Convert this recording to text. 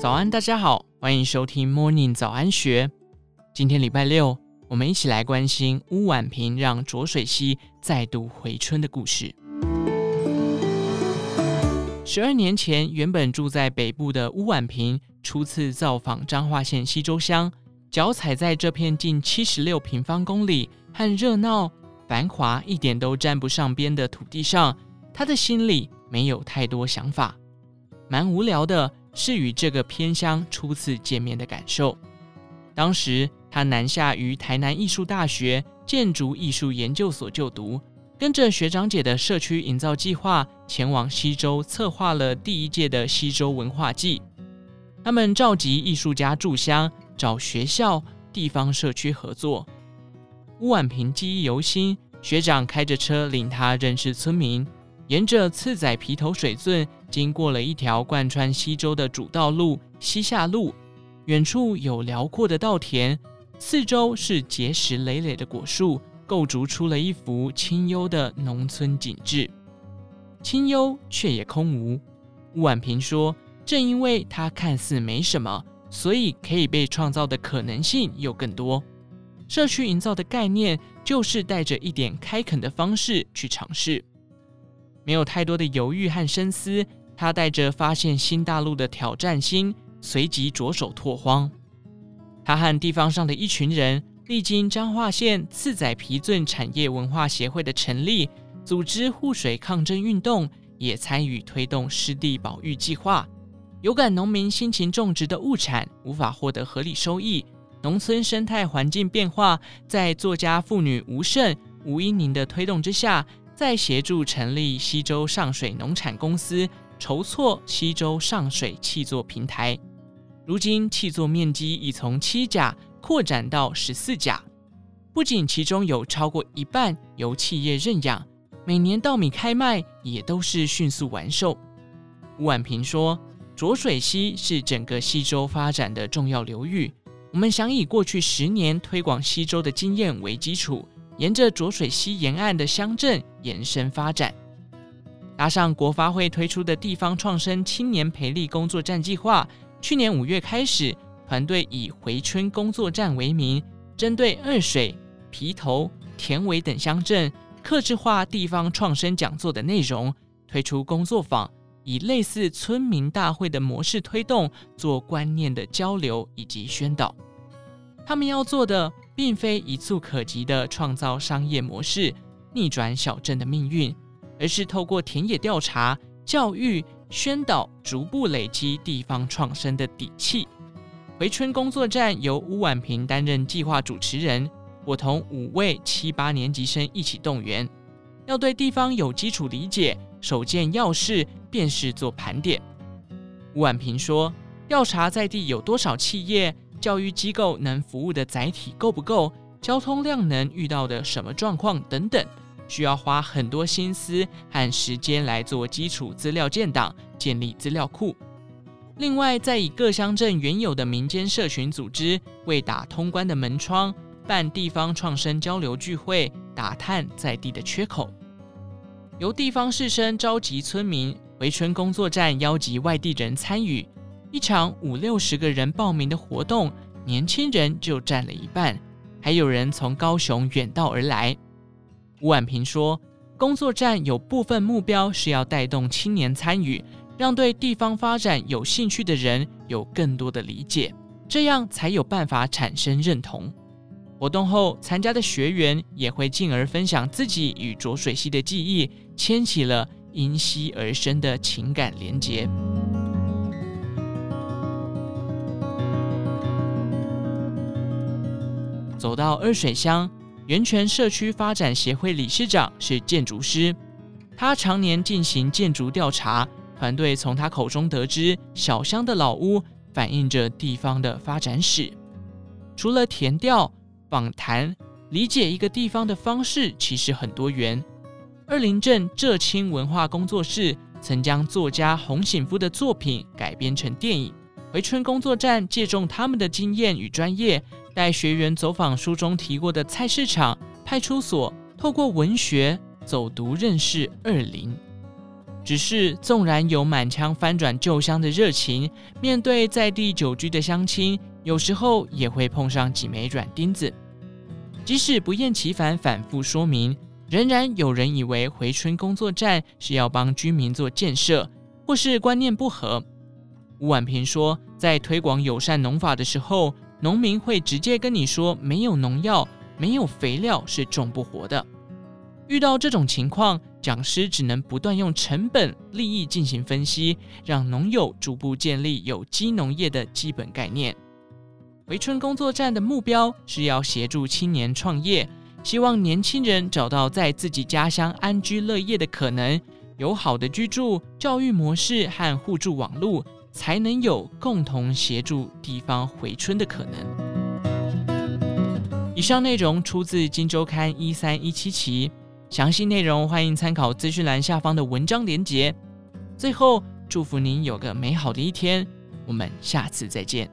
早安，大家好，欢迎收听 Morning 早安学。今天礼拜六，我们一起来关心乌婉平让浊水溪再度回春的故事。十二年前，原本住在北部的乌婉平初次造访彰化县溪州乡，脚踩在这片近七十六平方公里和热闹繁华一点都沾不上边的土地上，他的心里没有太多想法，蛮无聊的。是与这个偏乡初次见面的感受。当时他南下于台南艺术大学建筑艺术研究所就读，跟着学长姐的社区营造计划前往西周，策划了第一届的西周文化季。他们召集艺术家驻乡，找学校、地方社区合作。乌婉萍记忆犹新，学长开着车领他认识村民。沿着次仔皮头水圳，经过了一条贯穿西周的主道路西下路，远处有辽阔的稻田，四周是结实累累的果树，构筑出了一幅清幽的农村景致。清幽却也空无。乌婉萍说：“正因为它看似没什么，所以可以被创造的可能性又更多。社区营造的概念，就是带着一点开垦的方式去尝试。”没有太多的犹豫和深思，他带着发现新大陆的挑战心，随即着手拓荒。他和地方上的一群人，历经彰化县次仔埤圳产业文化协会的成立，组织护水抗争运动，也参与推动湿地保育计划。有感农民辛勤种植的物产无法获得合理收益，农村生态环境变化，在作家妇女吴胜、吴英宁的推动之下。在协助成立西州上水农产公司，筹措西州上水气作平台。如今气作面积已从七甲扩展到十四甲，不仅其中有超过一半由企业认养，每年稻米开卖也都是迅速完售。吴婉萍说：“浊水溪是整个溪州发展的重要流域，我们想以过去十年推广溪州的经验为基础。”沿着浊水溪沿岸的乡镇延伸发展，搭上国发会推出的地方创生青年培力工作站计划，去年五月开始，团队以“回春工作站”为名，针对二水、皮头、田尾等乡镇，客制化地方创生讲座的内容，推出工作坊，以类似村民大会的模式推动，做观念的交流以及宣导。他们要做的，并非一蹴可及的创造商业模式，逆转小镇的命运，而是透过田野调查、教育、宣导，逐步累积地方创生的底气。回春工作站由乌婉萍担任计划主持人，我同五位七八年级生一起动员，要对地方有基础理解，首件要事便是做盘点。乌婉萍说：“调查在地有多少企业。”教育机构能服务的载体够不够？交通量能遇到的什么状况等等，需要花很多心思和时间来做基础资料建档，建立资料库。另外，再以各乡镇原有的民间社群组织为打通关的门窗，办地方创生交流聚会，打探在地的缺口。由地方士绅召集村民，回村工作站邀集外地人参与。一场五六十个人报名的活动，年轻人就占了一半，还有人从高雄远道而来。吴婉萍说，工作站有部分目标是要带动青年参与，让对地方发展有兴趣的人有更多的理解，这样才有办法产生认同。活动后，参加的学员也会进而分享自己与浊水溪的记忆，牵起了因溪而生的情感连结。走到二水乡，源泉社区发展协会理事长是建筑师，他常年进行建筑调查。团队从他口中得知，小乡的老屋反映着地方的发展史。除了填调、访谈、理解一个地方的方式，其实很多元。二林镇浙青文化工作室曾将作家洪醒夫的作品改编成电影。回春工作站借重他们的经验与专业。带学员走访书中提过的菜市场、派出所，透过文学走读认识二林。只是纵然有满腔翻转旧乡的热情，面对在地久居的乡亲，有时候也会碰上几枚软钉子。即使不厌其烦反复说明，仍然有人以为回春工作站是要帮居民做建设，或是观念不合。吴婉萍说，在推广友善农法的时候，农民会直接跟你说，没有农药、没有肥料是种不活的。遇到这种情况，讲师只能不断用成本、利益进行分析，让农友逐步建立有机农业的基本概念。回春工作站的目标是要协助青年创业，希望年轻人找到在自己家乡安居乐业的可能，有好的居住、教育模式和互助网络，才能有共同协助地方回春的可能。以上内容出自《金周刊》一三一七期。详细内容欢迎参考资讯栏下方的文章连结。最后，祝福您有个美好的一天，我们下次再见。